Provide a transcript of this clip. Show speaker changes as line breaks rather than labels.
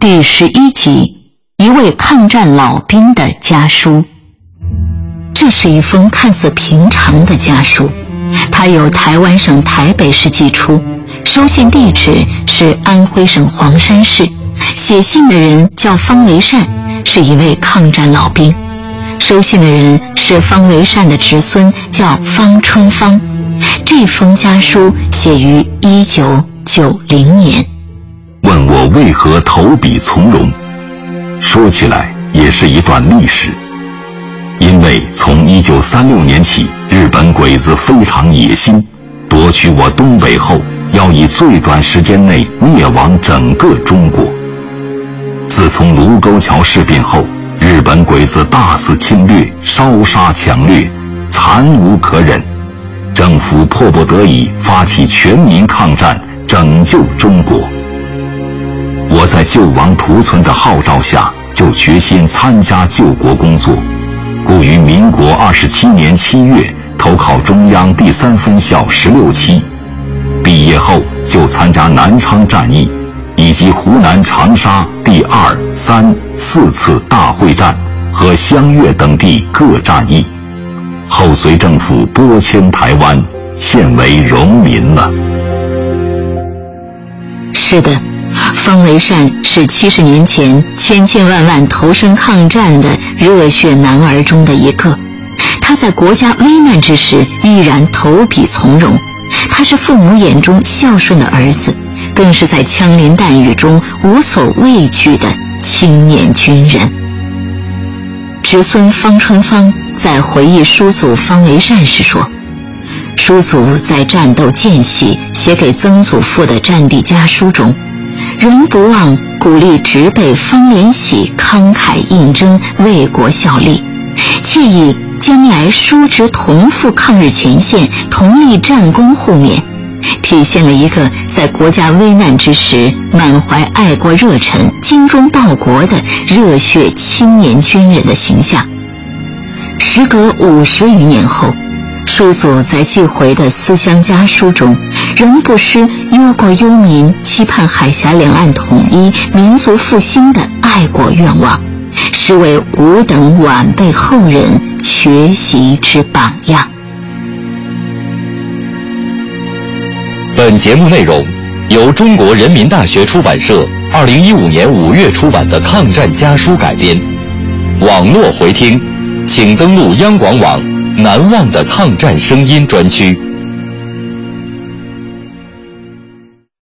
第十一集，一位抗战老兵的家书。这是一封看似平常的家书，它由台湾省台北市寄出，收信地址是安徽省黄山市，写信的人叫方维善，是一位抗战老兵，收信的人是方维善的侄孙，叫方春芳。这封家书写于一九九零年。
我为何投笔从戎？说起来也是一段历史。因为从一九三六年起，日本鬼子非常野心，夺取我东北后，要以最短时间内灭亡整个中国。自从卢沟桥事变后，日本鬼子大肆侵略，烧杀抢掠，惨无可忍，政府迫不得已发起全民抗战，拯救中国。在救亡图存的号召下，就决心参加救国工作，故于民国二十七年七月投考中央第三分校十六期，毕业后就参加南昌战役，以及湖南长沙第二、三、四次大会战和湘粤等地各战役，后随政府拨迁台湾，现为荣民了。
是的。方维善是七十年前千千万万投身抗战的热血男儿中的一个。他在国家危难之时依然投笔从戎。他是父母眼中孝顺的儿子，更是在枪林弹雨中无所畏惧的青年军人。侄孙方春芳在回忆叔祖方维善时说：“叔祖在战斗间隙写给曾祖父的战地家书中。”仍不忘鼓励侄辈方连喜慷慨应征为国效力，借以将来叔侄同赴抗日前线，同立战功互勉，体现了一个在国家危难之时满怀爱国热忱、精忠报国的热血青年军人的形象。时隔五十余年后。叔祖在寄回的思乡家书中，仍不失忧国忧民、期盼海峡两岸统一、民族复兴的爱国愿望，实为吾等晚辈后人学习之榜样。
本节目内容由中国人民大学出版社二零一五年五月出版的《抗战家书》改编，网络回听，请登录央广网。难忘的抗战声音专区。